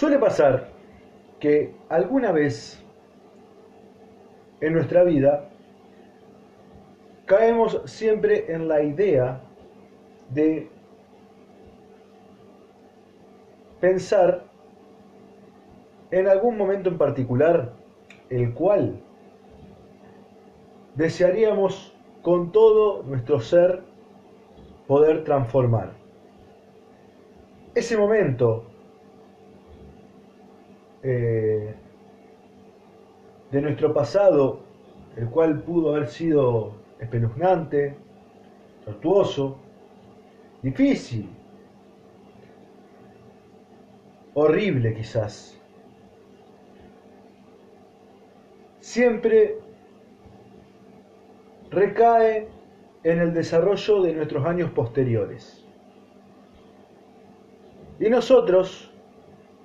Suele pasar que alguna vez en nuestra vida caemos siempre en la idea de pensar en algún momento en particular el cual desearíamos con todo nuestro ser poder transformar. Ese momento eh, de nuestro pasado, el cual pudo haber sido espeluznante, tortuoso, difícil, horrible quizás. Siempre recae en el desarrollo de nuestros años posteriores. Y nosotros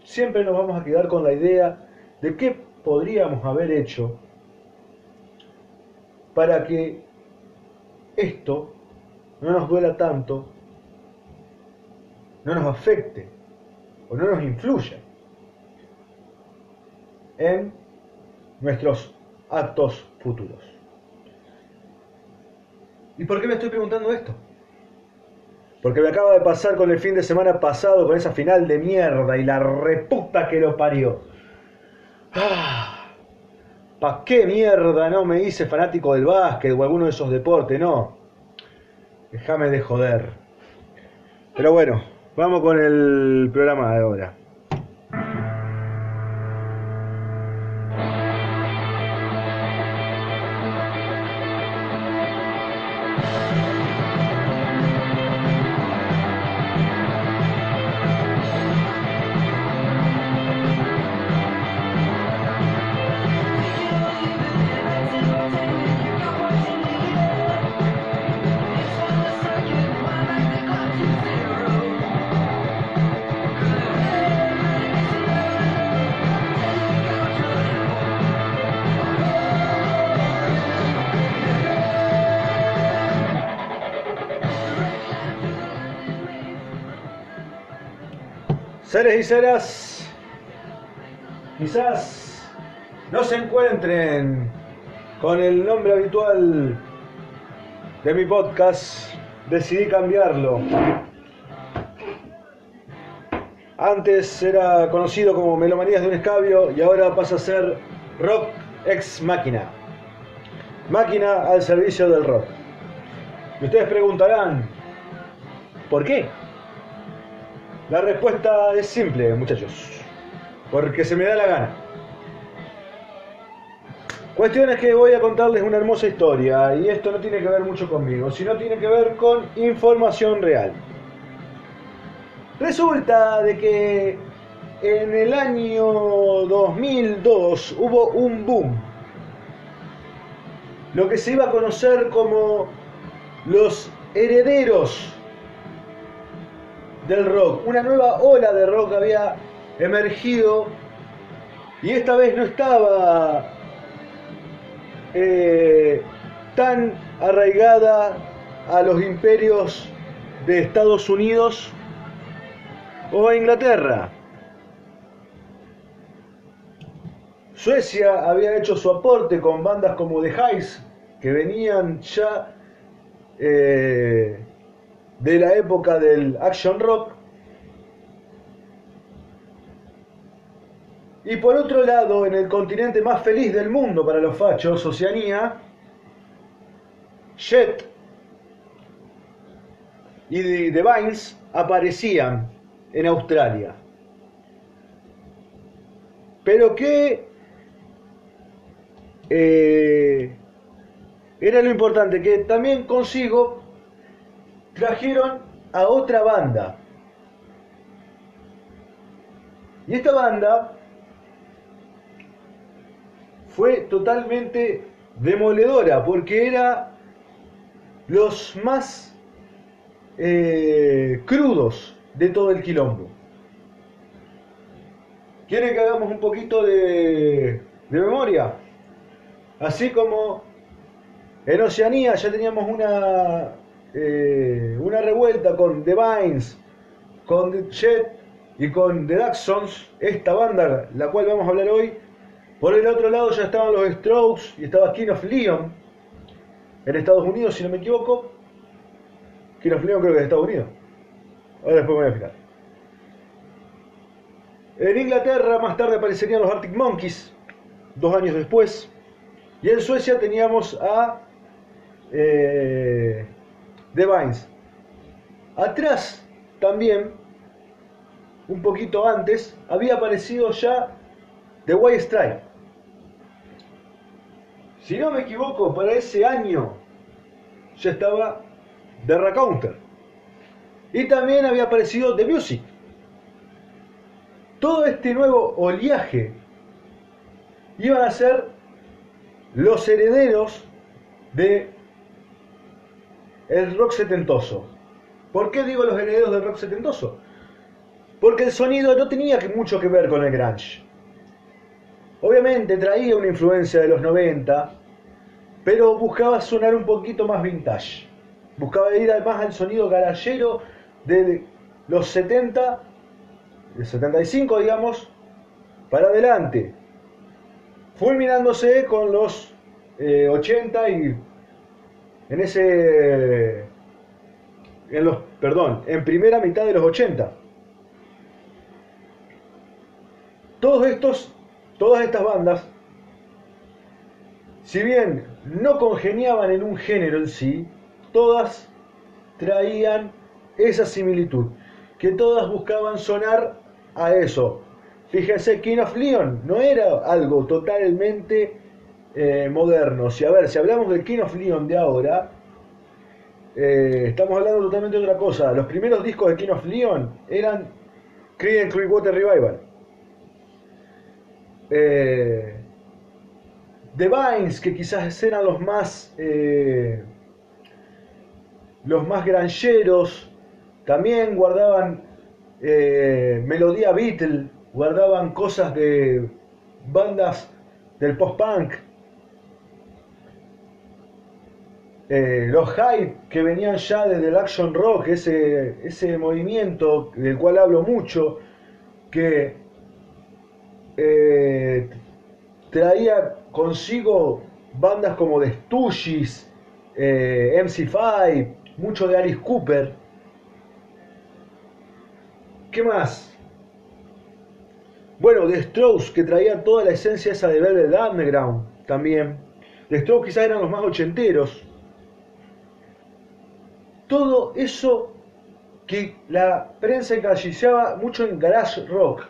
siempre nos vamos a quedar con la idea de qué podríamos haber hecho para que esto no nos duela tanto, no nos afecte o no nos influya en nuestros actos futuros. ¿Y por qué me estoy preguntando esto? Porque me acaba de pasar con el fin de semana pasado, con esa final de mierda y la reputa que lo parió. Ah, ¿Pa qué mierda no me hice fanático del básquet o alguno de esos deportes? No. Déjame de joder. Pero bueno, vamos con el programa de ahora. Seres y seras, quizás no se encuentren con el nombre habitual de mi podcast, decidí cambiarlo. Antes era conocido como Melomanías de un Escabio y ahora pasa a ser Rock Ex Máquina. Máquina al servicio del rock. Y ustedes preguntarán, ¿por qué? La respuesta es simple, muchachos. Porque se me da la gana. Cuestión es que voy a contarles una hermosa historia y esto no tiene que ver mucho conmigo, sino tiene que ver con información real. Resulta de que en el año 2002 hubo un boom. Lo que se iba a conocer como los herederos del rock. Una nueva ola de rock había emergido y esta vez no estaba eh, tan arraigada a los imperios de Estados Unidos o a Inglaterra. Suecia había hecho su aporte con bandas como The Highs, que venían ya eh, de la época del action rock. Y por otro lado, en el continente más feliz del mundo para los fachos, Oceanía, Jet y The Vines aparecían en Australia. Pero que eh, era lo importante, que también consigo trajeron a otra banda. Y esta banda fue totalmente demoledora porque era los más eh, crudos de todo el quilombo. ¿Quieren que hagamos un poquito de, de memoria? Así como en Oceanía ya teníamos una, eh, una revuelta con The Vines, con The Jet y con The Daxons, esta banda, la cual vamos a hablar hoy. Por el otro lado ya estaban los Strokes y estaba King of Leon en Estados Unidos, si no me equivoco. King of Leon creo que es de Estados Unidos. Ahora después me voy a fijar. En Inglaterra más tarde aparecerían los Arctic Monkeys, dos años después. Y en Suecia teníamos a eh, The Vines. Atrás también un poquito antes, había aparecido ya The White Strike. Si no me equivoco, para ese año ya estaba The Racounter. Y también había aparecido The Music. Todo este nuevo oleaje iban a ser los herederos de el rock setentoso. ¿Por qué digo los herederos del rock setentoso? porque el sonido no tenía mucho que ver con el grunge. Obviamente traía una influencia de los 90, pero buscaba sonar un poquito más vintage. Buscaba ir más al sonido garallero de los 70, de 75 digamos, para adelante. Fulminándose con los 80 eh, y en ese en los perdón, en primera mitad de los 80. Todos estos, todas estas bandas, si bien no congeniaban en un género en sí, todas traían esa similitud, que todas buscaban sonar a eso. Fíjense, King of Leon no era algo totalmente eh, moderno. Si a ver, si hablamos del King of Leon de ahora, eh, estamos hablando totalmente de otra cosa. Los primeros discos de King of Leon eran Creedence Clearwater Revival. Eh, The Vines, que quizás eran los más los más granjeros, también guardaban melodía Beatle, guardaban cosas de bandas del post-punk. Los hype que venían ya desde el action rock, ese, ese movimiento del cual hablo mucho, que eh, traía consigo bandas como The Stooges, eh, MC5, mucho de Alice Cooper. ¿Qué más? Bueno, The Strokes, que traía toda la esencia esa de Velvet Underground también. The Strokes quizás eran los más ochenteros. Todo eso que la prensa encasillaba mucho en garage rock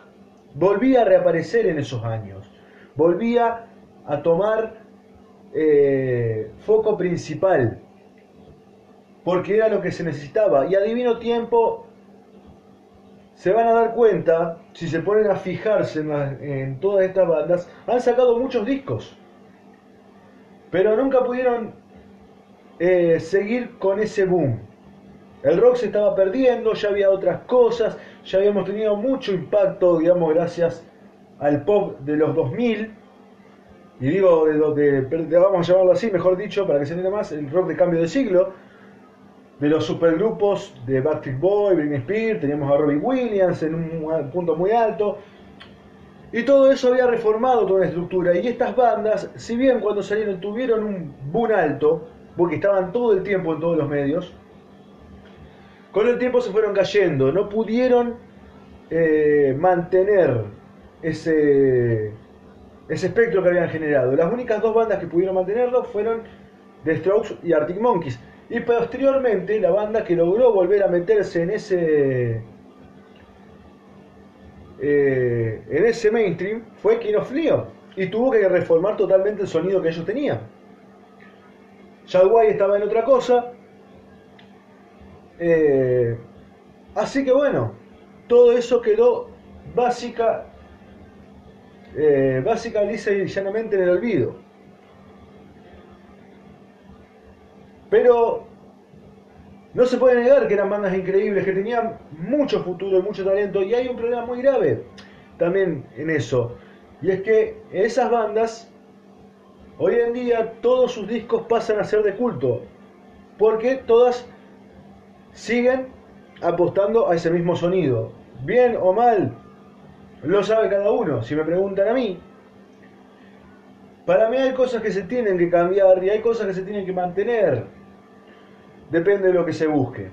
volvía a reaparecer en esos años, volvía a tomar eh, foco principal, porque era lo que se necesitaba. Y a divino tiempo se van a dar cuenta, si se ponen a fijarse en, todas estas bandas, han sacado muchos discos, pero nunca pudieron eh, seguir con ese boom. El rock se estaba perdiendo, ya había otras cosas, ya habíamos tenido mucho impacto, digamos, gracias al pop de los 2000. Y digo, de lo que, vamos a llamarlo así, mejor dicho, para que se entienda más, el rock de cambio de siglo. De los supergrupos de Backstreet Boy, Britney Spears, teníamos a Robbie Williams en un punto muy alto. Y todo eso había reformado toda la estructura. Y estas bandas, si bien cuando salieron tuvieron un boom alto, porque estaban todo el tiempo en todos los medios, con el tiempo se fueron cayendo, no pudieron eh, mantener ese, ese espectro que habían generado. Las únicas dos bandas que pudieron mantenerlo fueron The Strokes y Arctic Monkeys. Y posteriormente la banda que logró volver a meterse en ese eh, en ese mainstream fue King of Leon y tuvo que reformar totalmente el sonido que ellos tenían. White estaba en otra cosa, eh, así que bueno, todo eso quedó básica, eh, básica, lisa y llanamente en el olvido. Pero no se puede negar que eran bandas increíbles, que tenían mucho futuro y mucho talento, y hay un problema muy grave también en eso. Y es que esas bandas, hoy en día todos sus discos pasan a ser de culto, porque todas siguen apostando a ese mismo sonido. bien o mal, lo sabe cada uno. Si me preguntan a mí, para mí hay cosas que se tienen que cambiar y hay cosas que se tienen que mantener. Depende de lo que se busque.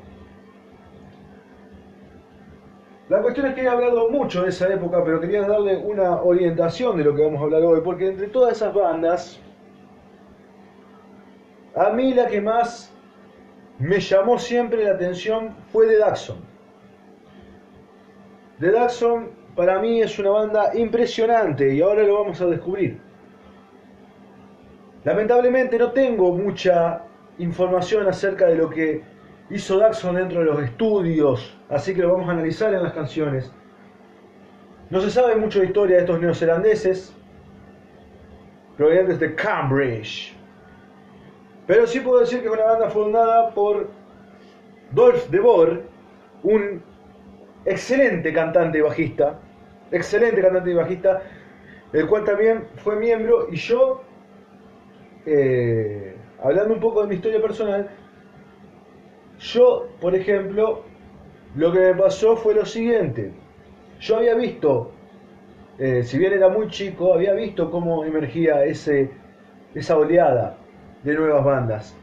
La cuestión es que he hablado mucho de esa época, pero quería darle una orientación de lo que vamos a hablar hoy, porque entre todas esas bandas, a mí la que más me llamó siempre la atención fue The Daxon. The Daxon para mí es una banda impresionante y ahora lo vamos a descubrir. Lamentablemente no tengo mucha información acerca de lo que hizo Daxon dentro de los estudios, así que lo vamos a analizar en las canciones. No se sabe mucho de historia de estos neozelandeses, provenientes de Cambridge. Pero sí puedo decir que es una banda fundada por Dolph de Boer, un excelente cantante y bajista, excelente cantante y bajista, el cual también fue miembro y yo, eh, hablando un poco de mi historia personal, yo, por ejemplo, lo que me pasó fue lo siguiente. Yo había visto, eh, si bien era muy chico, había visto cómo emergía ese, esa oleada de nuevas bandas.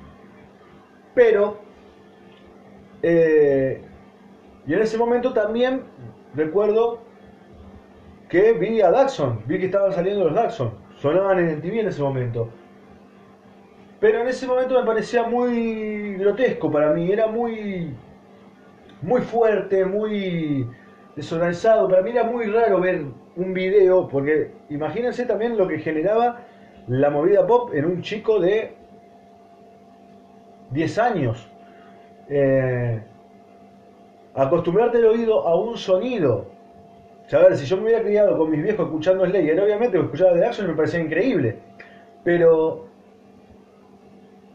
Pero, eh, y en ese momento también recuerdo que vi a Daxon, vi que estaban saliendo los Daxon, sonaban en el TV en ese momento. Pero en ese momento me parecía muy grotesco para mí, era muy, muy fuerte, muy desorganizado. Para mí era muy raro ver un video, porque imagínense también lo que generaba la movida pop en un chico de 10 años. Eh, acostumbrarte el oído a un sonido. O ver, si yo me hubiera criado con mis viejos escuchando Slayer, obviamente escuchaba de Action me parecía increíble. Pero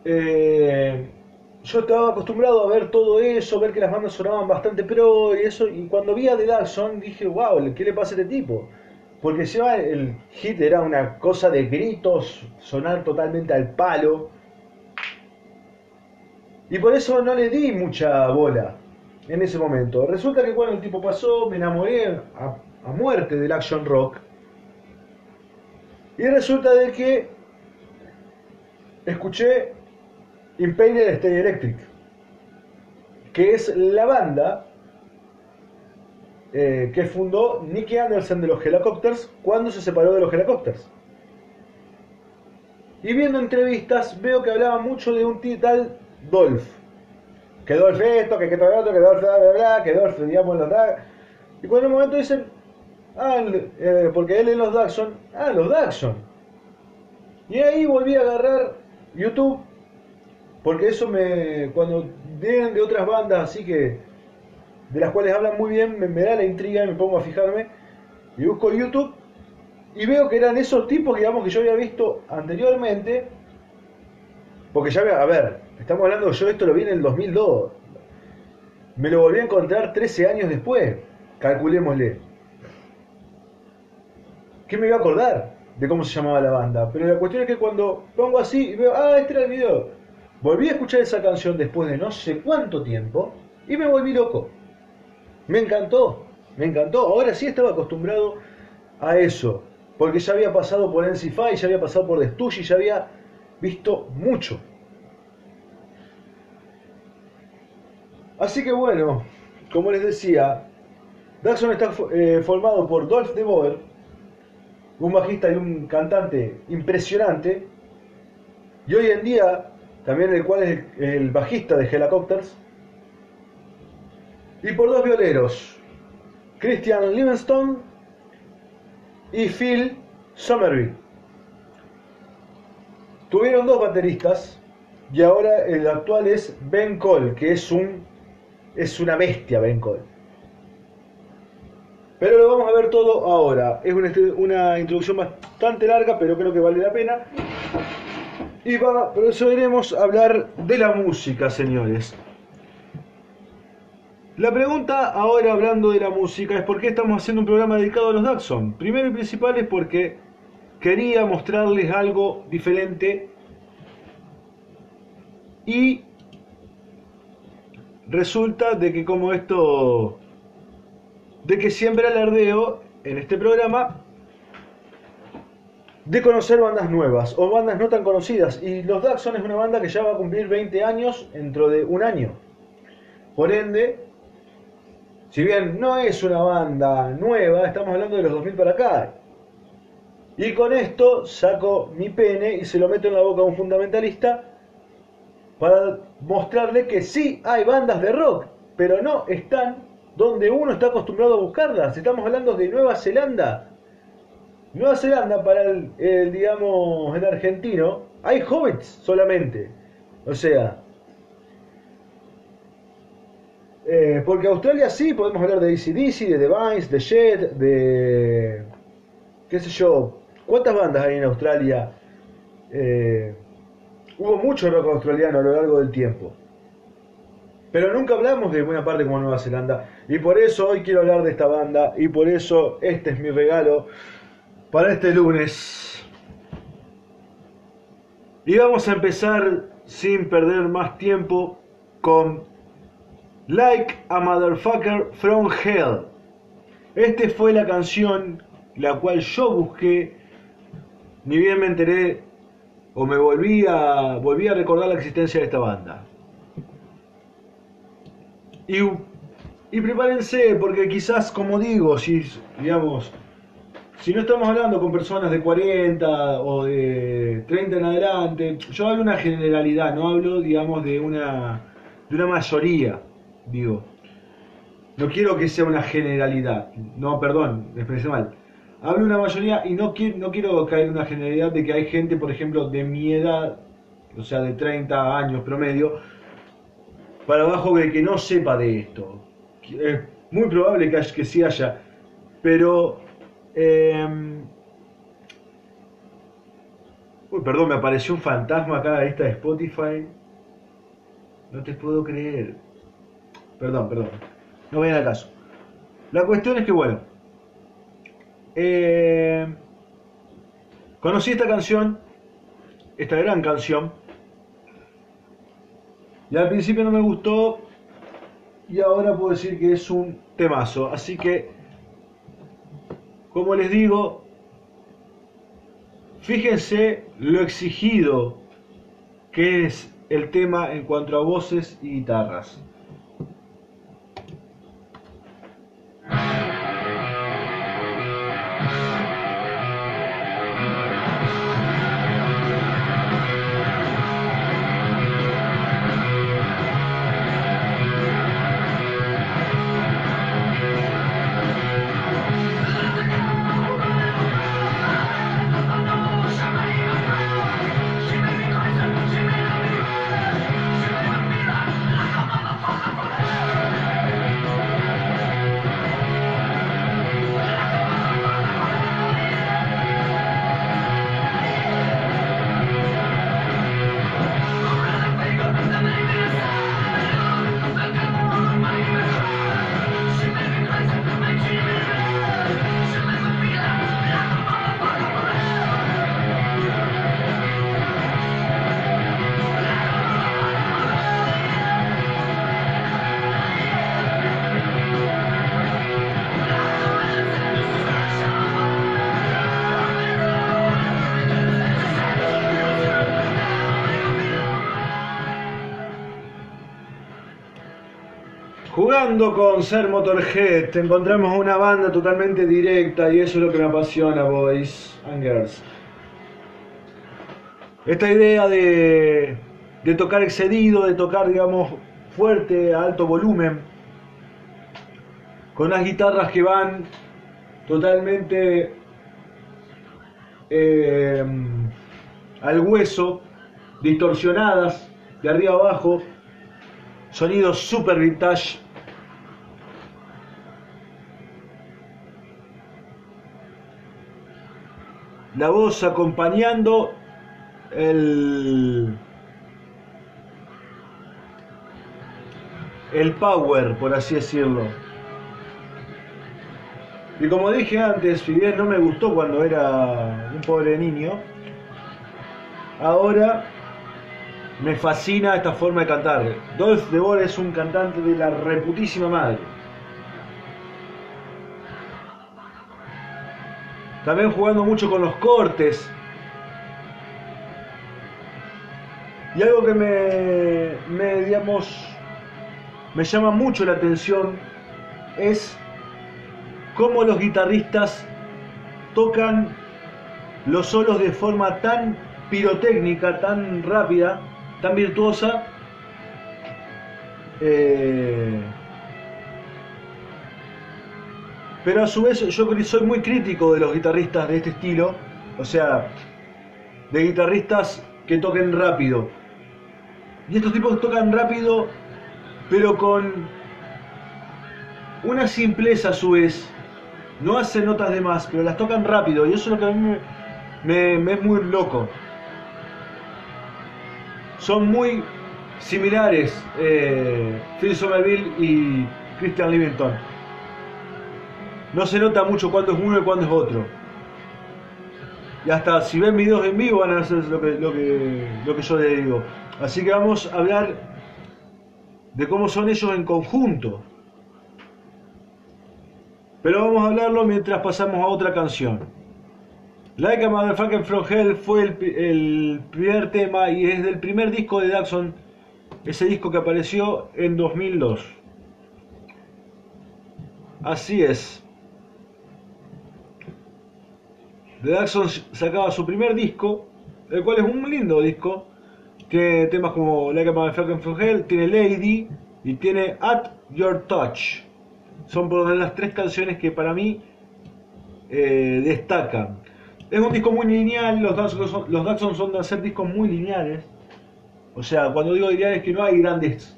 eh, yo estaba acostumbrado a ver todo eso, ver que las bandas sonaban bastante pro y eso, y cuando vi a The Daxon dije, wow, ¿qué le pasa a este tipo? Porque encima el hit era una cosa de gritos, sonar totalmente al palo. Y por eso no le di mucha bola en ese momento. Resulta que cuando el tipo pasó, me enamoré a, a muerte del action rock. Y resulta de que escuché Imperial State Electric, que es la banda eh, que fundó Nicky Anderson de los Helicopters cuando se separó de los Helicopters. Y viendo entrevistas veo que hablaba mucho de un tal Dolph. Que Dolph esto, que que todo otro, que Dolph bla bla bla, que Dolph digamos los Y cuando en un momento dicen, ah, eh, porque él en los Daxon, ah, los Daxon. Y ahí volví a agarrar YouTube porque eso me. Cuando vienen de otras bandas así que. de las cuales hablan muy bien, me, da la intriga y me pongo a fijarme. Y busco YouTube. Y veo que eran esos tipos, digamos, que yo había visto anteriormente. Porque ya, a ver, estamos hablando, yo esto lo vi en el 2002. Me lo volví a encontrar 13 años después. Calculémosle. ¿Qué me iba a acordar de cómo se llamaba la banda? Pero la cuestión es que cuando pongo así y veo, ah, este era el video Volví a escuchar esa canción después de no sé cuánto tiempo y me volví loco. Me encantó, me encantó. Ahora sí estaba acostumbrado a eso, porque ya había pasado por NC5, ya había pasado por The y ya había visto mucho. Así que bueno, como les decía, Daxon está eh, formado por Dolph de Boer, un bajista y un cantante impresionante, y hoy en día también el cual es el, bajista de Helicopters, y por dos violeros, Christian Livingstone y Phil Somerville. Tuvieron dos bateristas y ahora el actual es Ben Cole, que es un es una bestia Ben Cole. Pero lo vamos a ver todo ahora. Es una, introducción bastante larga, pero creo que vale la pena. Y va, a hablar de la música, señores. La pregunta ahora hablando de la música es por qué estamos haciendo un programa dedicado a los Daxon. Primero y principal es porque quería mostrarles algo diferente y resulta de que como esto de que siempre alardeo en este programa de conocer bandas nuevas o bandas no tan conocidas. Y los Daxon es una banda que ya va a cumplir 20 años dentro de un año. Por ende, si bien no es una banda nueva, estamos hablando de los 2000 para acá. Y con esto saco mi pene y se lo meto en la boca a un fundamentalista para mostrarle que sí hay bandas de rock, pero no están donde uno está acostumbrado a buscarlas. Estamos hablando de Nueva Zelanda. Nueva Zelanda para el, digamos, el argentino, hay hobbits solamente. O sea, eh, porque Australia sí, podemos hablar de ACDC, de The Vines, de Jet, de... qué sé yo, ¿cuántas bandas hay en Australia? Eh, hubo mucho rock australiano a lo largo del tiempo. Pero nunca hablamos de buena parte como Nueva Zelanda. Y por eso hoy quiero hablar de esta banda. Y por eso este es mi regalo para este lunes. Y vamos a empezar sin perder más tiempo con Like a Motherfucker from Hell. Esta fue la canción la cual yo busqué. Ni bien me enteré o me volví a, volví a recordar la existencia de esta banda. Y, y prepárense, porque quizás, como digo, si, digamos, si no estamos hablando con personas de 40 o de 30 en adelante, yo hablo de una generalidad, no hablo, digamos, de una, de una mayoría, digo. No quiero que sea una generalidad, no, perdón, me expresé mal. Hablo una mayoría y no, quiero, no quiero caer en una generalidad de que hay gente, por ejemplo, de mi edad, o sea, de 30 años promedio, para abajo de que no sepa de esto. Es muy probable que, que sí haya, pero... Em, uy, perdón, me apareció un fantasma acá esta de Spotify. No te puedo creer. Perdón, perdón. No vayan al caso. La cuestión es que, bueno. Eh, conocí esta canción, esta gran canción, y al principio no me gustó y ahora puedo decir que es un temazo. Así que, como les digo, fíjense lo exigido que es el tema en cuanto a voces y guitarras. Con Ser Motorhead, encontramos una banda totalmente directa y eso es lo que me apasiona, boys and girls. Esta idea de, tocar excedido, de tocar, digamos, fuerte, a alto volumen, con unas guitarras que van totalmente eh, al hueso, distorsionadas, de arriba abajo, sonidos super vintage la voz acompañando el, el power, por así decirlo. Y como dije antes, si bien no me gustó cuando era un pobre niño, ahora me fascina esta forma de cantar. Dolph de es un cantante de la reputísima madre. También jugando mucho con los cortes. Y algo que me, digamos, me llama mucho la atención es cómo los guitarristas tocan los solos de forma tan pirotécnica, tan rápida, tan virtuosa. Eh, pero a su vez yo soy muy crítico de los guitarristas de este estilo, o sea, de guitarristas que toquen rápido. Y estos tipos tocan rápido, pero con una simpleza a su vez. No hacen notas de más, pero las tocan rápido. Y eso es lo que a mí me, es muy loco. Son muy similares eh, Phil Somerville y Christian Livington. No se nota mucho cuándo es uno y cuándo es otro. Y hasta si ven videos en vivo van a hacer lo que, yo les digo. Así que vamos a hablar de cómo son ellos en conjunto. Pero vamos a hablarlo mientras pasamos a otra canción. Like a Motherfucking From Hell fue el, el, primer tema y es del primer disco de Daxon, ese disco que apareció en 2002. Así es. The Daxon sacaba su primer disco, el cual es un lindo disco. Tiene temas como Like a Motherfucking Hell, tiene Lady y tiene At Your Touch. Son por las tres canciones que para mí eh, destacan. Es un disco muy lineal, los Daxon, son, de hacer discos muy lineales. O sea, cuando digo lineales es que no hay grandes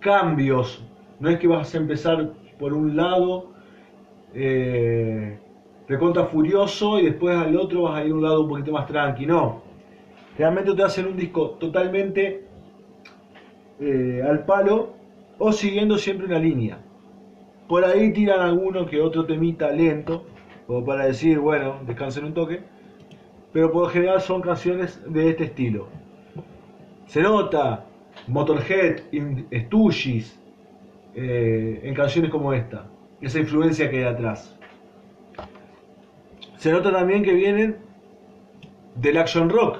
cambios. No es que vas a empezar por un lado eh, recontra furioso y después al otro vas a ir a un lado un poquito más tranqui. No. Realmente te hacen un disco totalmente eh, al palo o siguiendo siempre una línea. Por ahí tiran alguno que otro temita lento, como para decir, bueno, descansen un toque. Pero por lo general son canciones de este estilo. Se nota Motorhead, Stooges, eh, en canciones como esta. Esa influencia que hay atrás. Se nota también que vienen del action rock,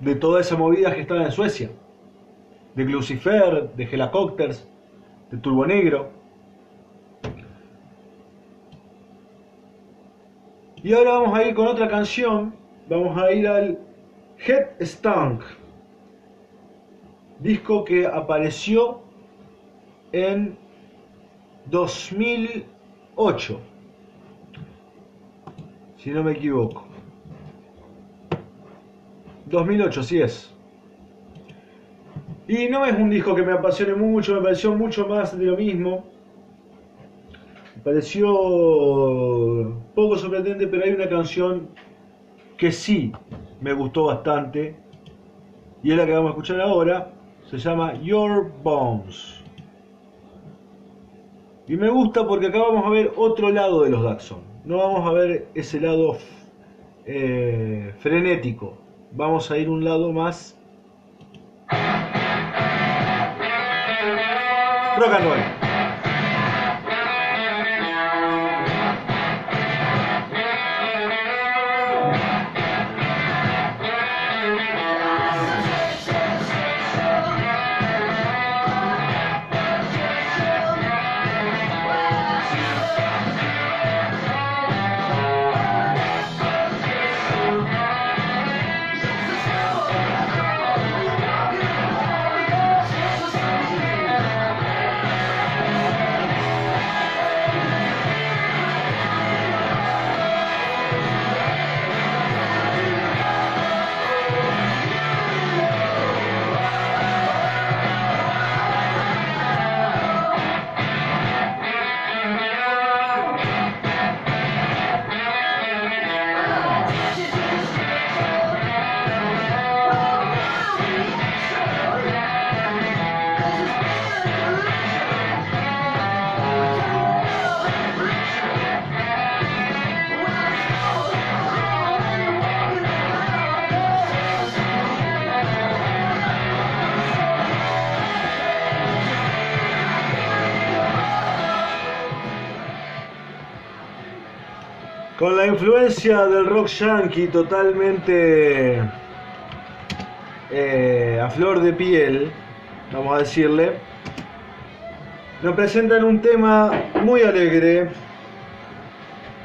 de toda esa movida que estaba en Suecia, de Lucifer, de Helicopters, de Turbo Negro. Y ahora vamos a ir con otra canción, vamos a ir al Head Stunk, disco que apareció en 2008 si no me equivoco. 2008, sí es. Y no es un disco que me apasione mucho, me pareció mucho más de lo mismo. Me pareció poco sorprendente, pero hay una canción que sí me gustó bastante. Y es la que vamos a escuchar ahora. Se llama Your Bones. Y me gusta porque acá vamos a ver otro lado de los Daxon no vamos a ver ese lado eh, frenético, vamos a ir un lado más rock. Con la influencia del rock yankee totalmente eh, a flor de piel, vamos a decirle, nos presentan un tema muy alegre,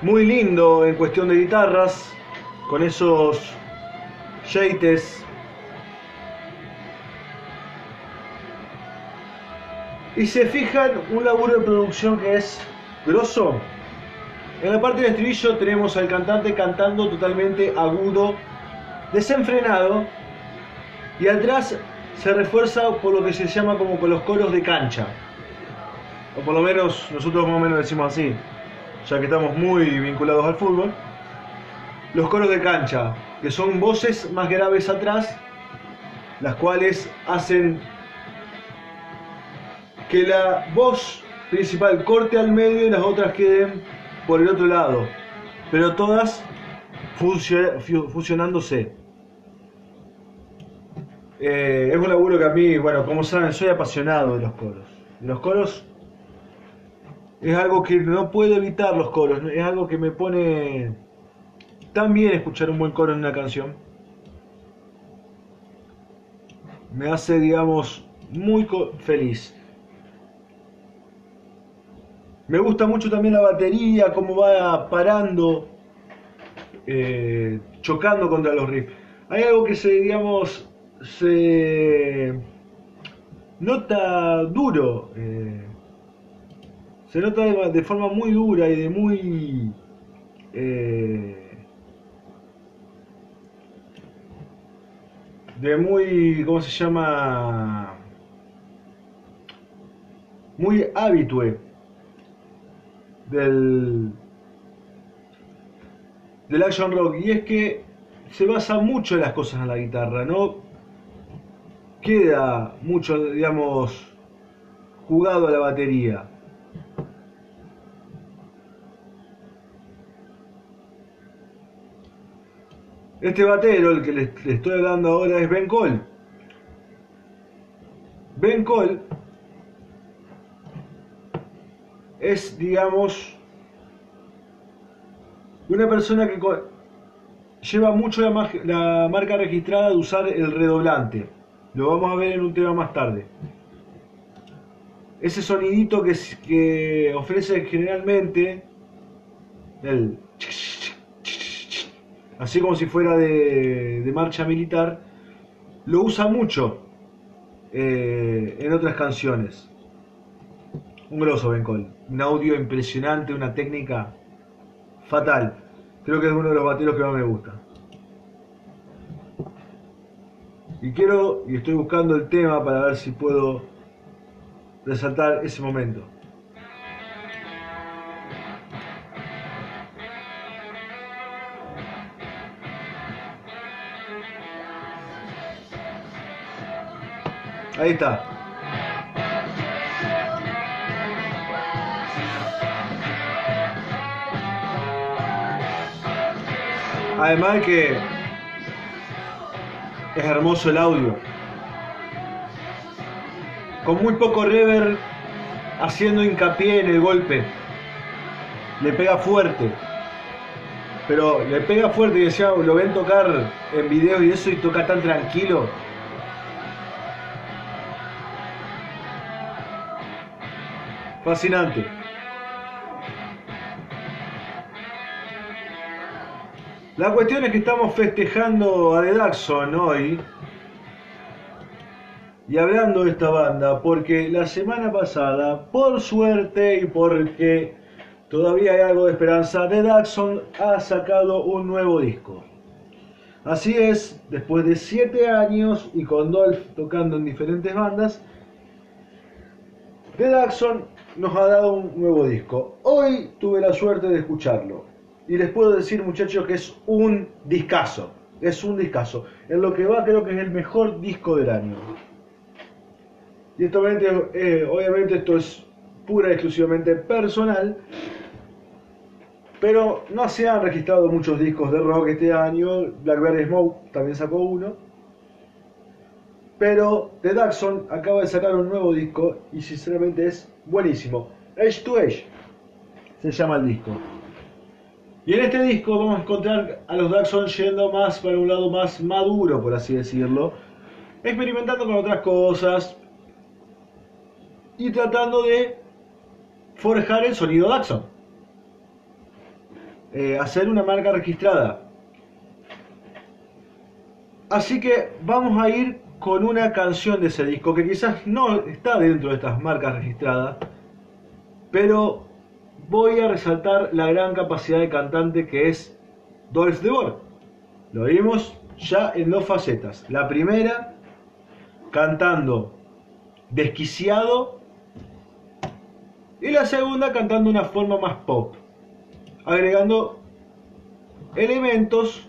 muy lindo en cuestión de guitarras, con esos yates. Y se fijan un laburo de producción que es grosso. En la parte del estribillo tenemos al cantante cantando totalmente agudo, desenfrenado, y atrás se refuerza por lo que se llama como con los coros de cancha. O por lo menos nosotros más o menos decimos así, ya que estamos muy vinculados al fútbol. Los coros de cancha, que son voces más graves atrás, las cuales hacen que la voz principal corte al medio y las otras queden por el otro lado, pero todas fusionándose. Eh, es un laburo que a mí, bueno, como saben, soy apasionado de los coros. los coros es algo que no puedo evitar los coros, es algo que me pone tan bien escuchar un buen coro en una canción. Me hace, digamos, muy feliz. Me gusta mucho también la batería, cómo va parando, eh, chocando contra los riffs. Hay algo que se, digamos, se nota duro, eh, se nota de, forma muy dura y de muy... Eh, de muy, ¿cómo se llama? Muy habitué del, del action rock y es que se basa mucho en las cosas en la guitarra, no queda mucho, digamos, jugado a la batería. Este batero, el que le, estoy hablando ahora, es Ben Cole. Ben Cole es, digamos, una persona que lleva mucho la, marca registrada de usar el redoblante. Lo vamos a ver en un tema más tarde. Ese sonidito que, que ofrece generalmente el así como si fuera de, marcha militar, lo usa mucho eh, en otras canciones. Un grosso Ben Un audio impresionante, una técnica fatal. Creo que es uno de los bateros que más me gusta. Y quiero, y estoy buscando el tema para ver si puedo resaltar ese momento. Ahí está. Además que es hermoso el audio. Con muy poco reverb, haciendo hincapié en el golpe. Le pega fuerte. Pero le pega fuerte y decía, lo ven tocar en video y eso y toca tan tranquilo. Fascinante. La cuestión es que estamos festejando a The Daxon hoy y hablando de esta banda porque la semana pasada, por suerte y porque todavía hay algo de esperanza, The Daxon ha sacado un nuevo disco. Así es, después de 7 años y con Dolph tocando en diferentes bandas, The Daxon nos ha dado un nuevo disco. Hoy tuve la suerte de escucharlo y les puedo decir, muchachos, que es un discazo. Es un discazo. En lo que va, creo que es el mejor disco del año. Y esto, eh, obviamente, esto es pura y exclusivamente personal. Pero no se han registrado muchos discos de rock este año. Blackberry Smoke también sacó uno. Pero The Daxon acaba de sacar un nuevo disco y sinceramente es buenísimo. Edge to Edge se llama el disco. Y en este disco vamos a encontrar a los Daxon yendo más para un lado más maduro, por así decirlo, experimentando con otras cosas y tratando de forjar el sonido Daxon. Eh, hacer una marca registrada. Así que vamos a ir con una canción de ese disco que quizás no está dentro de estas marcas registradas, pero voy a resaltar la gran capacidad de cantante que es Dolph DeVore. Lo vimos ya en dos facetas. La primera, cantando desquiciado, y la segunda, cantando de una forma más pop, agregando elementos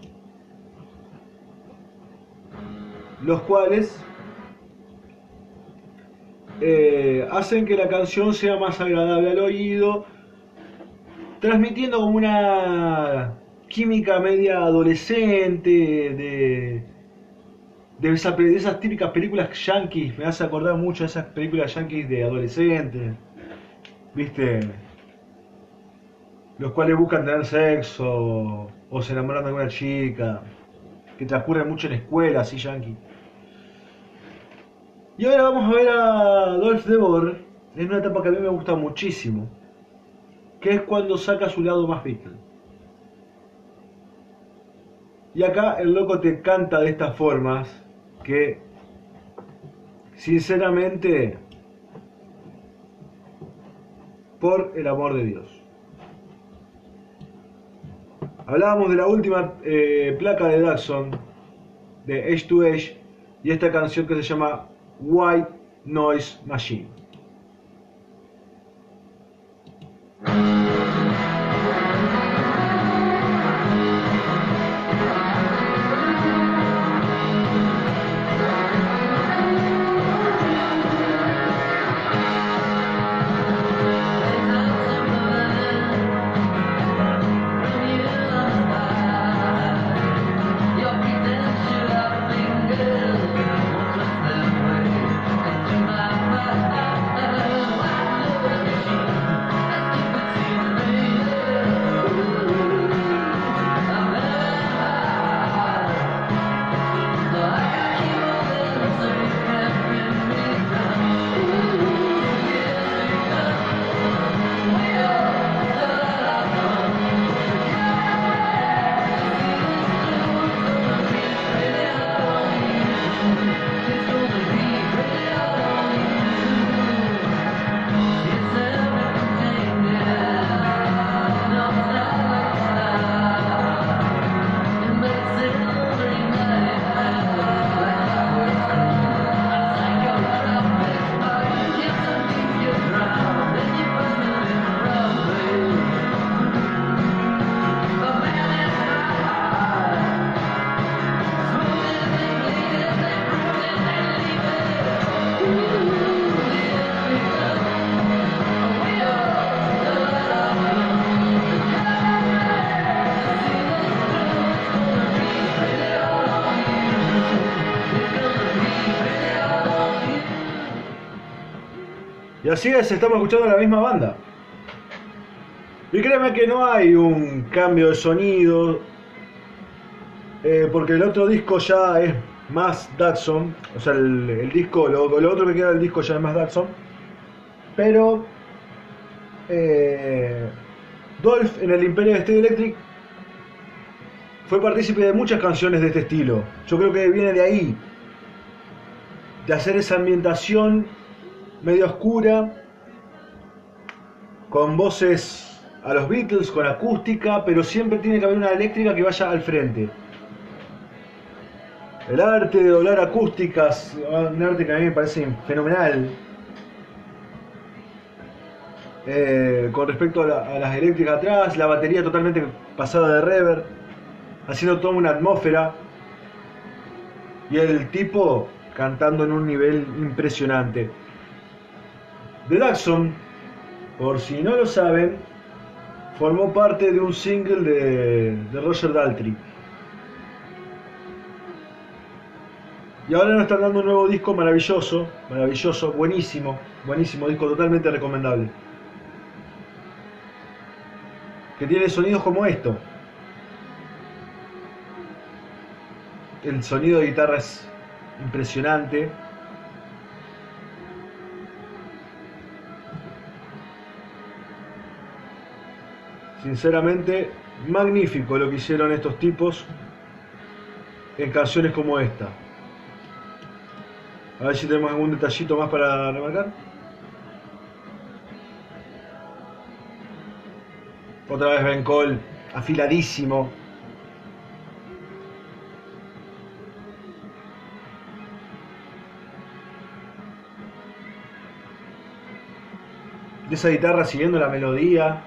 los cuales eh, hacen que la canción sea más agradable al oído, transmitiendo como una química media adolescente de, de, esas típicas películas yankees. Me hace acordar mucho de esas películas yankees de adolescentes, ¿viste? Los cuales buscan tener sexo o se enamoran de alguna chica, que transcurren mucho en escuelas, así yankee. Y ahora vamos a ver a Dolph DeVore en una etapa que a mí me gusta muchísimo, que es cuando saca su lado más Beatle. Y acá el loco te canta de estas formas que, sinceramente, por el amor de Dios. Hablábamos de la última eh, placa de Daxon, de Age to Age, y esta canción que se llama White Noise Machine. Y así es, estamos escuchando la misma banda. Y créeme que no hay un cambio de sonido, eh, porque el otro disco ya es más Datsun, o sea, el, disco, lo, otro que queda del disco ya es más Datsun, pero eh, Dolph en el Imperio de Steel Electric fue partícipe de muchas canciones de este estilo. Yo creo que viene de ahí, de hacer esa ambientación medio oscura, con voces a los Beatles, con acústica, pero siempre tiene que haber una eléctrica que vaya al frente. El arte de doblar acústicas, un arte que a mí me parece fenomenal. Eh, con respecto a, las eléctricas atrás, la batería totalmente pasada de reverb, haciendo toda una atmósfera. Y el tipo cantando en un nivel impresionante. The Daxon, por si no lo saben, formó parte de un single de, de Roger Daltrey. Y ahora nos están dando un nuevo disco maravilloso, maravilloso, buenísimo, buenísimo disco, totalmente recomendable. que tiene sonidos como esto. El sonido de guitarra es impresionante. Sinceramente, magnífico lo que hicieron estos tipos en canciones como esta. A ver si tenemos algún detallito más para remarcar. Otra vez Ben Cole, afiladísimo. De esa guitarra siguiendo la melodía.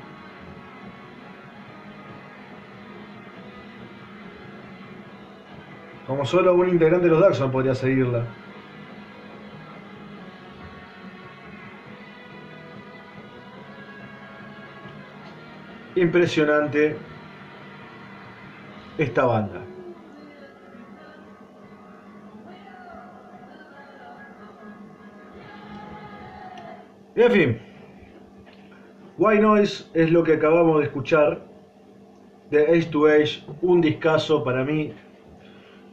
Como solo un integrante de los Daxon podría seguirla. Impresionante esta banda. En fin, White Noise es lo que acabamos de escuchar de Age to Age, un discazo para mí.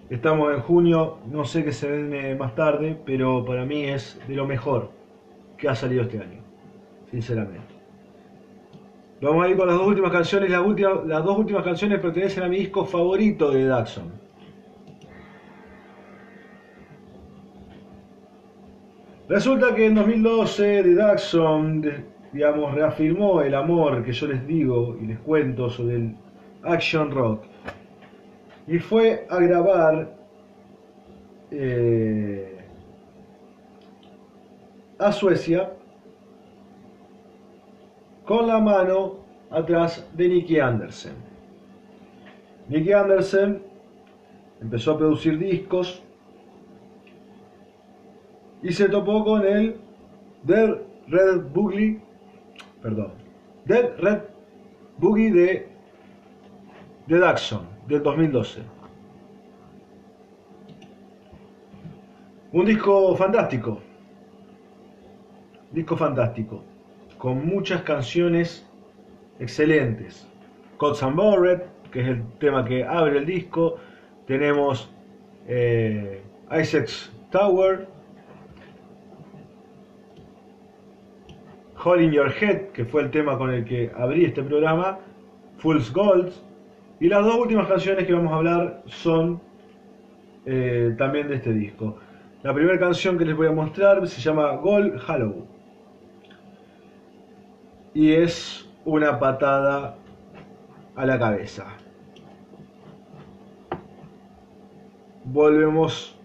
Estamos en junio, no sé qué se viene más tarde, pero para mí es de lo mejor que ha salido este año, sinceramente. Vamos a ir con las dos últimas canciones. Las, dos últimas canciones pertenecen a mi disco favorito de Daxon. Resulta que en 2012 The Daxon, digamos, reafirmó el amor que yo les digo y les cuento sobre el action rock. Y fue a grabar eh, a Suecia con la mano atrás de Nicky Andersen. Nicky Andersen empezó a producir discos y se topó con el Dead Red Boogie, perdón, Dead Red de, de Daxon del 2012. Un disco fantástico, disco fantástico con muchas canciones excelentes. Cots and Bored, que es el tema que abre el disco. Tenemos eh, Isaac's Tower. Hole in Your Head, que fue el tema con el que abrí este programa. Fool's Gold. Y las dos últimas canciones que vamos a hablar son eh, también de este disco. La primera canción que les voy a mostrar se llama Gold Hollow y es una patada a la cabeza. Volvemos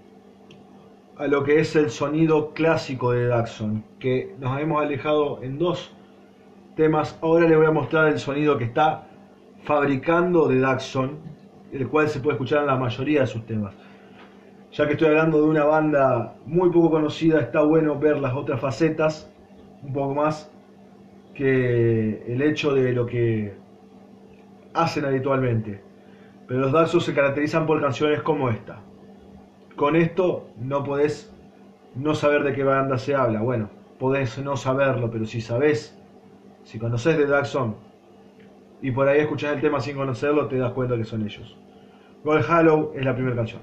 a lo que es el sonido clásico de Daxon, que nos hemos alejado en dos temas. Ahora les voy a mostrar el sonido que está fabricando de Daxon, el cual se puede escuchar en la mayoría de sus temas. Ya que estoy hablando de una banda muy poco conocida, está bueno ver las otras facetas un poco más que el hecho de lo que hacen habitualmente. Pero los Daxos se caracterizan por canciones como esta. Con esto no podés no saber de qué banda se habla. Bueno, podés no saberlo, pero si sabés, si conoces de Daxon y por ahí escuchás el tema sin conocerlo, te das cuenta que son ellos. Gold Hollow es la primera canción.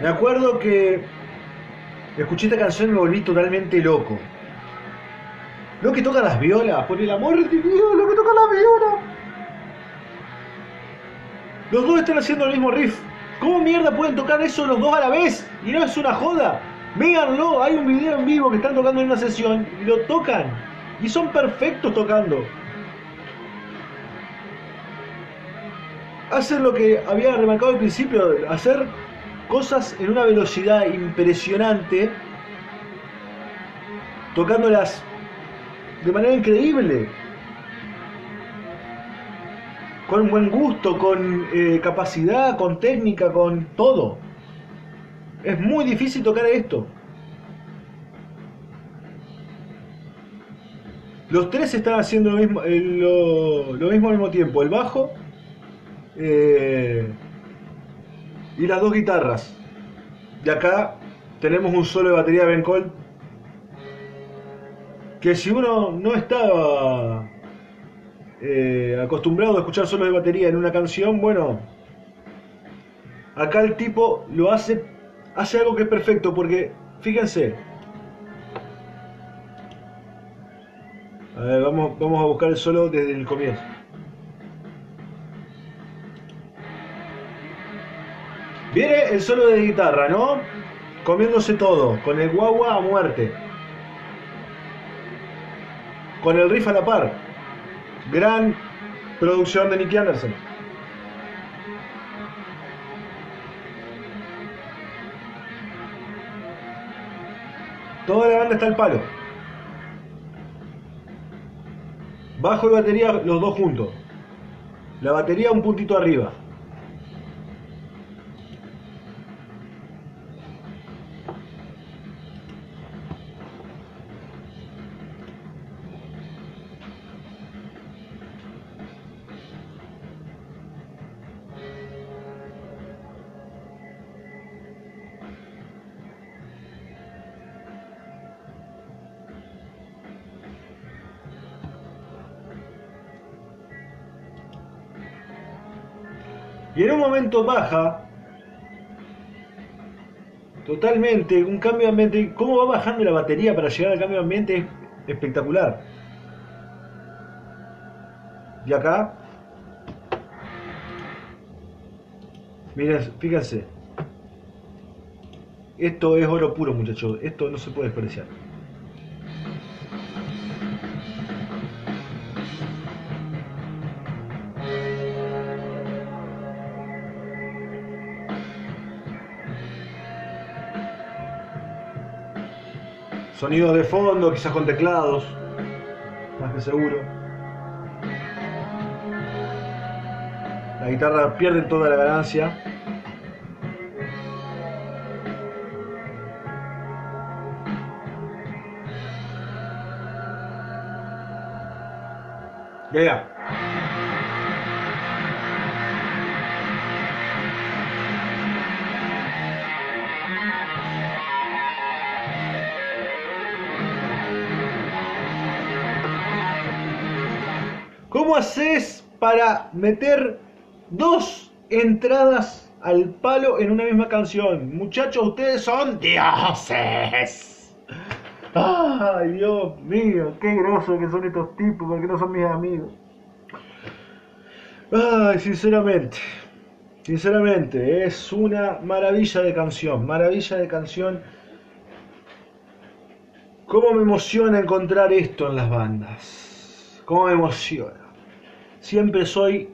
Me acuerdo que escuché esta canción y me volví totalmente loco. Lo que toca las violas, por el amor de Dios, lo que toca las violas. Los dos están haciendo el mismo riff. ¿Cómo mierda pueden tocar eso los dos a la vez? Y no es una joda. Véanlo, hay un video en vivo que están tocando en una sesión y lo tocan. Y son perfectos tocando. Hacen lo que había remarcado al principio, hacer cosas en una velocidad impresionante, tocándolas de manera increíble, con buen gusto, con eh, capacidad, con técnica, con todo. Es muy difícil tocar esto. Los tres están haciendo lo mismo, eh, lo, lo mismo al mismo tiempo. El bajo eh, y las dos guitarras. De acá tenemos un solo de batería Ben Cole. Que si uno no estaba eh, acostumbrado a escuchar solos de batería en una canción, bueno, acá el tipo lo hace, hace algo que es perfecto, porque fíjense, a ver, vamos, vamos a buscar el solo desde el comienzo. Viene el solo de guitarra, ¿no? Comiéndose todo, con el guagua a muerte. Con el riff a la par. Gran producción de Nicky Anderson. Toda la banda está al palo. Bajo y batería los dos juntos. La batería un puntito arriba. Y en un momento baja totalmente, un cambio de ambiente. ¿Cómo va bajando la batería para llegar al cambio de ambiente? Es espectacular. Y acá, miren, fíjense. Esto es oro puro, muchachos. Esto no se puede despreciar. Sonidos de fondo, quizás con teclados, más que seguro. La guitarra pierde toda la ganancia. Ya, meter dos entradas al palo en una misma canción? Muchachos, ustedes son dioses. Ay, Dios mío, qué grosos que son estos tipos, porque no son mis amigos. Ay, sinceramente, sinceramente, es una maravilla de canción, maravilla de canción. ¿Cómo me emociona encontrar esto en las bandas? ¿Cómo me emociona? Siempre soy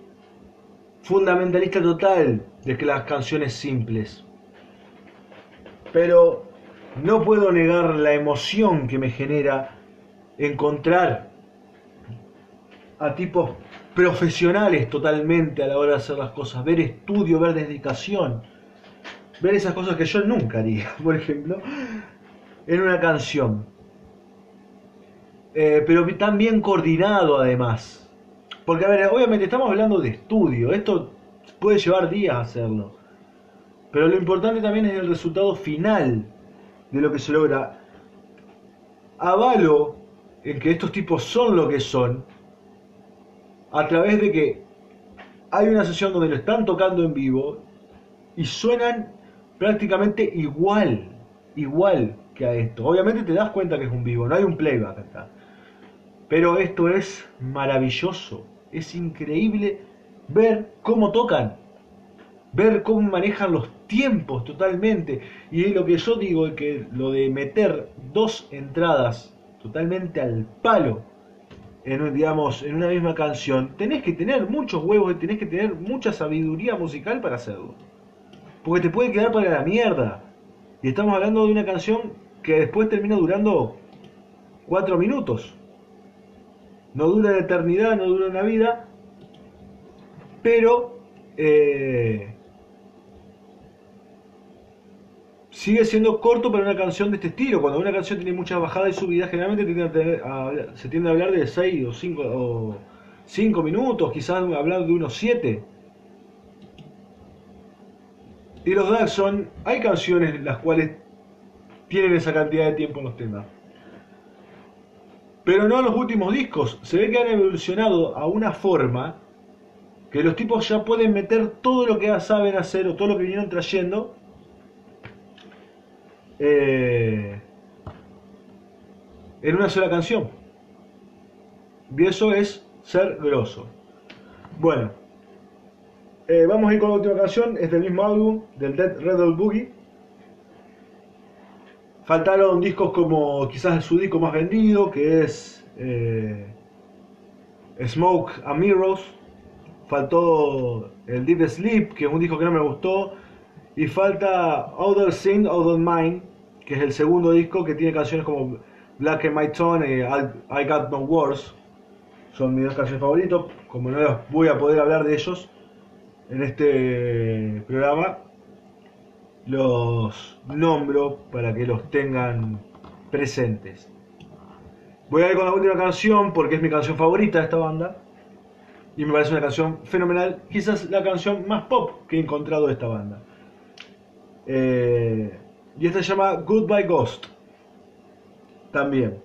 fundamentalista total de que las canciones simples. Pero no puedo negar la emoción que me genera encontrar a tipos profesionales totalmente a la hora de hacer las cosas, ver estudio, ver dedicación, ver esas cosas que yo nunca haría, por ejemplo, en una canción. Eh, pero tan bien coordinado además. Porque, a ver, obviamente estamos hablando de estudio, esto puede llevar días hacerlo. Pero lo importante también es el resultado final de lo que se logra. Avalo en que estos tipos son lo que son a través de que hay una sesión donde lo están tocando en vivo y suenan prácticamente igual, igual que a esto. Obviamente te das cuenta que es un vivo, no hay un playback acá. Pero esto es maravilloso, es increíble ver cómo tocan, ver cómo manejan los tiempos totalmente. Y lo que yo digo es que lo de meter dos entradas totalmente al palo en, digamos, en una misma canción, tenés que tener muchos huevos y tenés que tener mucha sabiduría musical para hacerlo. Porque te puede quedar para la mierda. Y estamos hablando de una canción que después termina durando cuatro minutos. No dura la eternidad, no dura una vida, pero eh, sigue siendo corto para una canción de este estilo. Cuando una canción tiene muchas bajadas y subidas, generalmente se tiende a hablar de 6 o 5 o 5 minutos, quizás hablar de unos 7. Y los Jackson, hay canciones las cuales tienen esa cantidad de tiempo en los temas. Pero no en los últimos discos. Se ve que han evolucionado a una forma que los tipos ya pueden meter todo lo que ya saben hacer o todo lo que vinieron trayendo eh, en una sola canción. Y eso es ser grosso. Bueno, eh, vamos a ir con la última canción, es del mismo álbum, del Dead Red Boogie. Faltaron discos como quizás su disco más vendido, que es eh, Smoke and Mirrors. Faltó el Deep Sleep, que es un disco que no me gustó. Y falta Other Sin, Other Mind, que es el segundo disco que tiene canciones como Black and My Tone y I, Got No Words. Son mis dos canciones favoritos. Como no voy a poder hablar de ellos en este programa, los nombro para que los tengan presentes. Voy a ir con la última canción porque es mi canción favorita de esta banda y me parece una canción fenomenal, quizás la canción más pop que he encontrado de esta banda. Eh, y esta se llama Goodbye Ghost. También.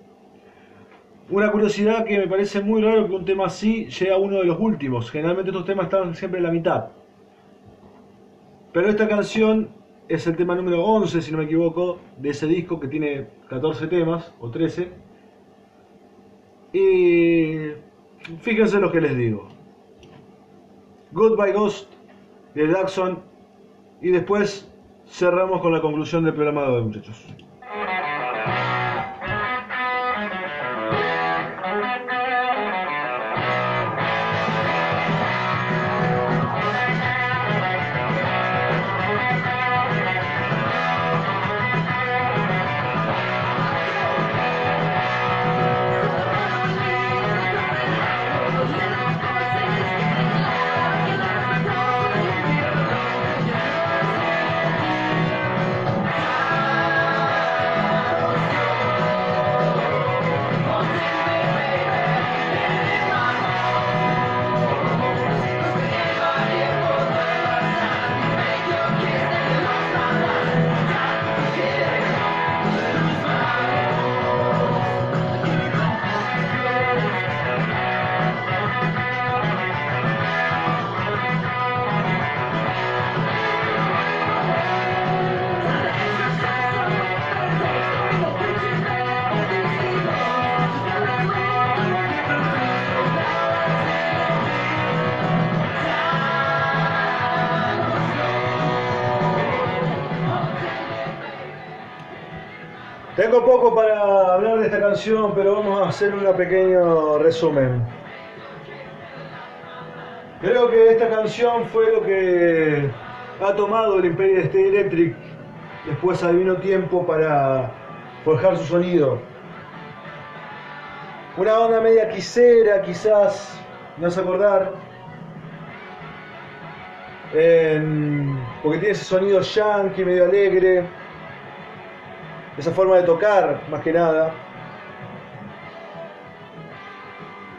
Una curiosidad que me parece muy raro que un tema así llegue a uno de los últimos. Generalmente estos temas están siempre en la mitad. Pero esta canción es el tema número 11, si no me equivoco, de ese disco que tiene 14 temas, o 13. Y fíjense lo que les digo. Goodbye Ghost de Jackson. Y después cerramos con la conclusión del programa de hoy, muchachos. Tengo poco para hablar de esta canción, pero vamos a hacer un pequeño resumen. Creo que esta canción fue lo que ha tomado el Imperio State Electric después vino tiempo para forjar su sonido. Una onda media quisera, quizás, no a acordar, porque tiene ese sonido yankee, medio alegre esa forma de tocar, más que nada.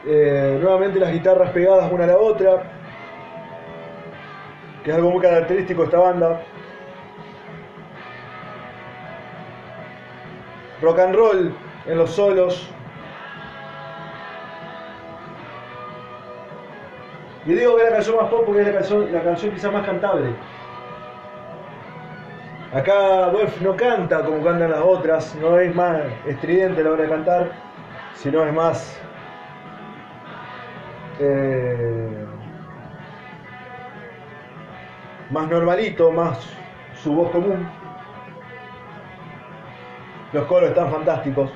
Eh, nuevamente las guitarras pegadas una a la otra, que es algo muy característico de esta banda. Rock and roll en los solos. Y digo que es la canción más pop porque es la canción, la canción quizás más cantable. Acá Wolf no canta como cantan las otras, no es más estridente a la hora de cantar, sino es más. eh, más normalito, más su voz común. Los coros están fantásticos.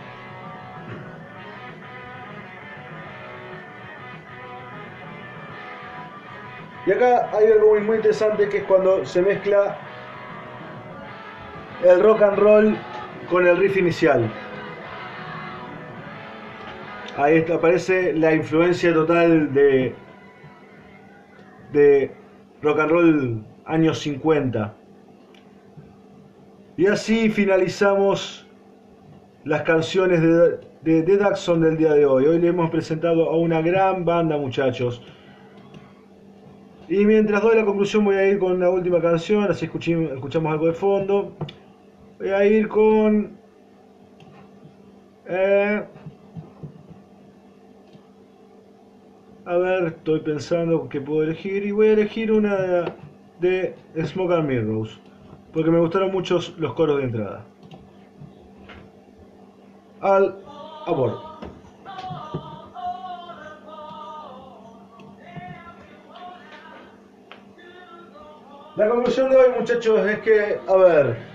Y acá hay algo muy, muy interesante que es cuando se mezcla el rock and roll con el riff inicial. Ahí aparece la influencia total de, de rock and roll años 50. Y así finalizamos las canciones de, de, Daxon del día de hoy. Hoy le hemos presentado a una gran banda, muchachos. Y mientras doy la conclusión voy a ir con la última canción, así escuchamos algo de fondo. Voy a ir con... eh, a ver, estoy pensando que puedo elegir y voy a elegir una de Smoke and Mirrors, porque me gustaron mucho los coros de entrada. Al amor. La conclusión de hoy, muchachos, es que, a ver,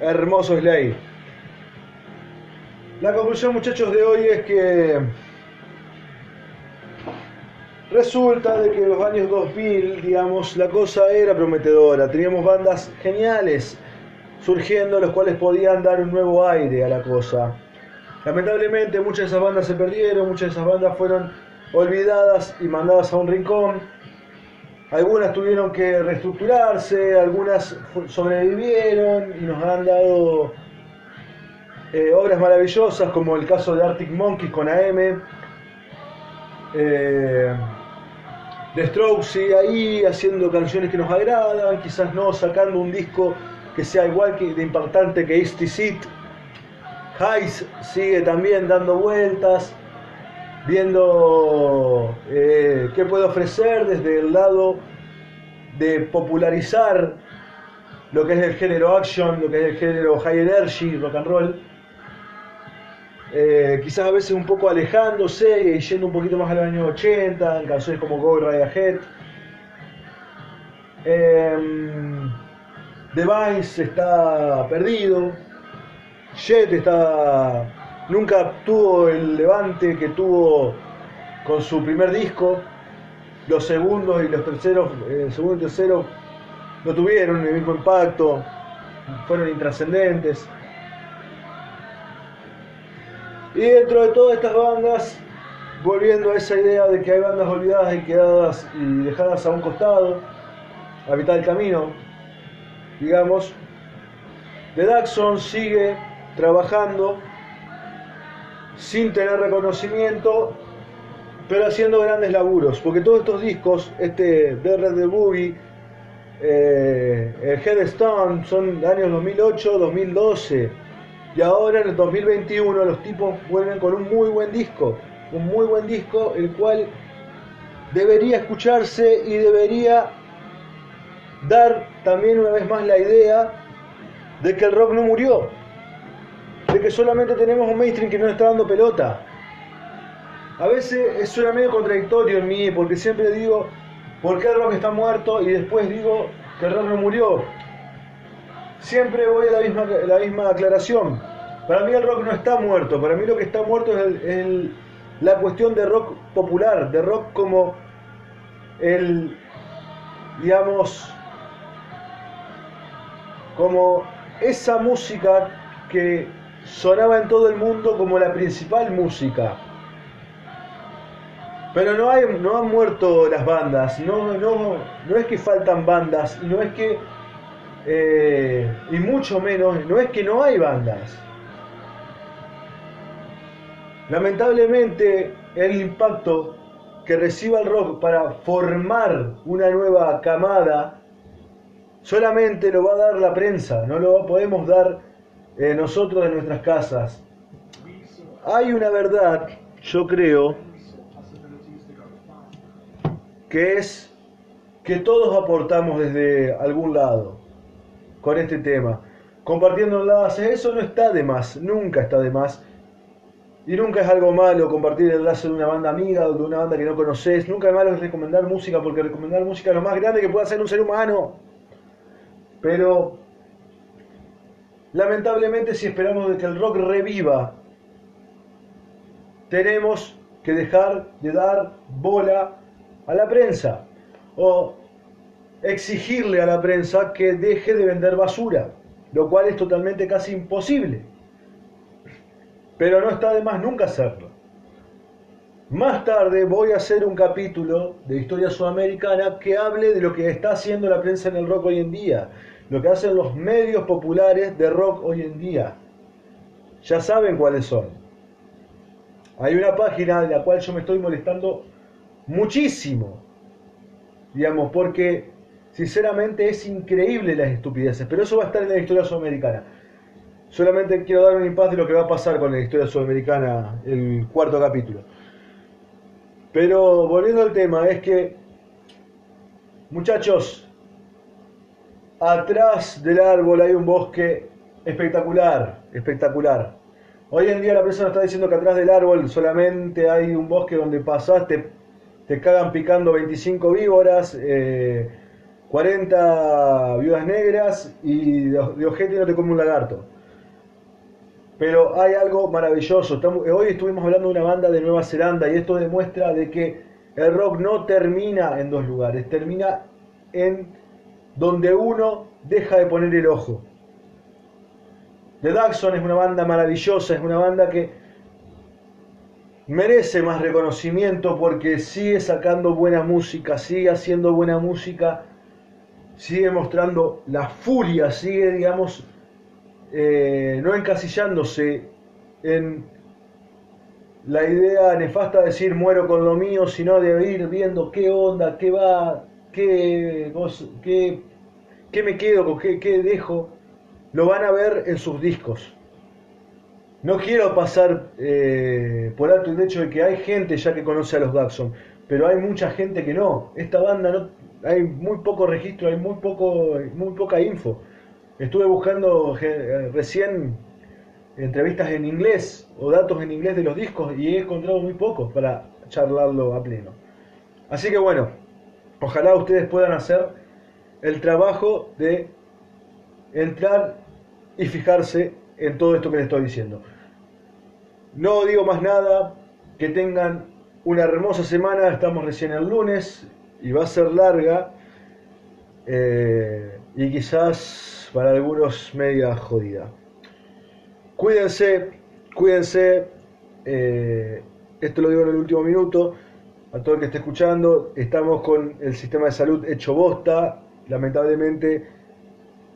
hermoso Slay. La conclusión, muchachos, de hoy es que resulta de que en los años 2000, digamos, la cosa era prometedora. Teníamos bandas geniales surgiendo, los cuales podían dar un nuevo aire a la cosa. Lamentablemente, muchas de esas bandas se perdieron, muchas de esas bandas fueron olvidadas y mandadas a un rincón. Algunas tuvieron que reestructurarse, algunas sobrevivieron y nos han dado eh, obras maravillosas como el caso de Arctic Monkeys con AM. Eh, The Strokes sigue ahí haciendo canciones que nos agradan, quizás no sacando un disco que sea igual que, de impactante que Easty Seat. Hayes sigue también dando vueltas, viendo eh, qué puede ofrecer desde el lado de popularizar lo que es el género action, lo que es el género high energy, rock and roll. Eh, quizás a veces un poco alejándose y yendo un poquito más a los años 80, en canciones como Go Right Ahead. Em, The Vines está perdido. Jet está. Nunca tuvo el levante que tuvo con su primer disco. Los segundos y los terceros, eh, el segundo y tercero, no tuvieron el mismo impacto. Fueron intrascendentes. Y dentro de todas estas bandas, volviendo a esa idea de que hay bandas olvidadas y quedadas y dejadas a un costado, a mitad del camino, digamos, The Daxon sigue trabajando sin tener reconocimiento, pero haciendo grandes laburos, porque todos estos discos, este The Red the Boogie, eh, el Headstone, son años 2008, 2012, y ahora en el 2021 los tipos vuelven con un muy buen disco, un muy buen disco, el cual debería escucharse y debería dar también una vez más la idea de que el rock no murió, de que solamente tenemos un mainstream que no está dando pelota. A veces suena medio contradictorio en mí, porque siempre digo, ¿por qué el rock está muerto? Y después digo que el rock no murió. Siempre voy a la misma, la misma aclaración. Para mí el rock no está muerto, para mí lo que está muerto es el- la cuestión de rock popular, de rock como el, digamos, como esa música que sonaba en todo el mundo como la principal música. Pero no, hay, no han muerto las bandas, no, no, no es que faltan bandas, no es que, eh, y mucho menos, no es que no hay bandas. Lamentablemente el impacto que reciba el rock para formar una nueva camada solamente lo va a dar la prensa, no lo podemos dar nosotros en nuestras casas. Hay una verdad yo creo que es que todos aportamos desde algún lado con este tema. Compartiendo enlaces, eso no está de más, nunca está de más. Y nunca es algo malo compartir el enlace de una banda amiga o de una banda que no conoces. Nunca es malo recomendar música porque recomendar música es lo más grande que puede hacer un ser humano. Pero lamentablemente si esperamos de que el rock reviva, tenemos que dejar de dar bola a la prensa o exigirle a la prensa que deje de vender basura, lo cual es totalmente casi imposible. Pero no está de más nunca hacerlo. Más tarde voy a hacer un capítulo de historia sudamericana que hable de lo que está haciendo la prensa en el rock hoy en día, lo que hacen los medios populares de rock hoy en día. Ya saben cuáles son. Hay una página de la cual yo me estoy molestando muchísimo, digamos, porque sinceramente es increíble las estupideces, pero eso va a estar en la historia sudamericana. Solamente quiero dar un impas de lo que va a pasar con la historia sudamericana, el cuarto capítulo. Pero volviendo al tema, es que, muchachos, atrás del árbol hay un bosque espectacular, espectacular. Hoy en día la persona está diciendo que atrás del árbol solamente hay un bosque donde pasaste, te cagan picando 25 víboras, 40 eh, viudas negras y de, ojete no te come un lagarto. Pero hay algo maravilloso. hoy estuvimos hablando de una banda de Nueva Zelanda y esto demuestra de que el rock no termina en dos lugares, termina en donde uno deja de poner el ojo. The Daxon es una banda maravillosa, es una banda que merece más reconocimiento porque sigue sacando buena música, sigue haciendo buena música, sigue mostrando la furia, sigue, digamos, eh, no encasillándose en la idea nefasta de decir muero con lo mío, sino de ir viendo qué onda, qué va, qué, qué, qué me quedo, con qué, qué dejo lo van a ver en sus discos. No quiero pasar eh, por alto el hecho de que hay gente ya que conoce a los Daxon, pero hay mucha gente que no. Esta banda no, hay muy poco registro, hay muy poco, muy poca info. Estuve buscando eh, recién entrevistas en inglés o datos en inglés de los discos y he encontrado muy pocos para charlarlo a pleno. Así que bueno, ojalá ustedes puedan hacer el trabajo de entrar y fijarse en todo esto que les estoy diciendo. No digo más nada, que tengan una hermosa semana, estamos recién el lunes y va a ser larga eh, y quizás para algunos media jodida. Cuídense, cuídense, eh, esto lo digo en el último minuto, a todo el que esté escuchando, estamos con el sistema de salud hecho bosta, lamentablemente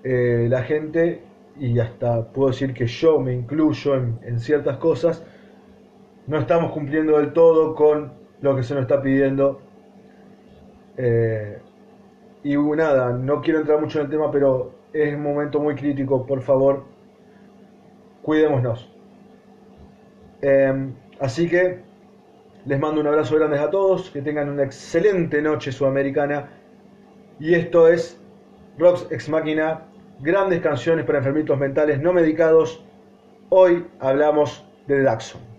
eh, la gente, y hasta puedo decir que yo me incluyo en, ciertas cosas, no estamos cumpliendo del todo con lo que se nos está pidiendo. Eh, y nada, no quiero entrar mucho en el tema, pero es un momento muy crítico, por favor, cuidémonos. Em, así que les mando un abrazo grande a todos, que tengan una excelente noche sudamericana. Y esto es Rocks Ex Máquina grandes canciones para enfermitos mentales no medicados. Hoy hablamos de Daxon.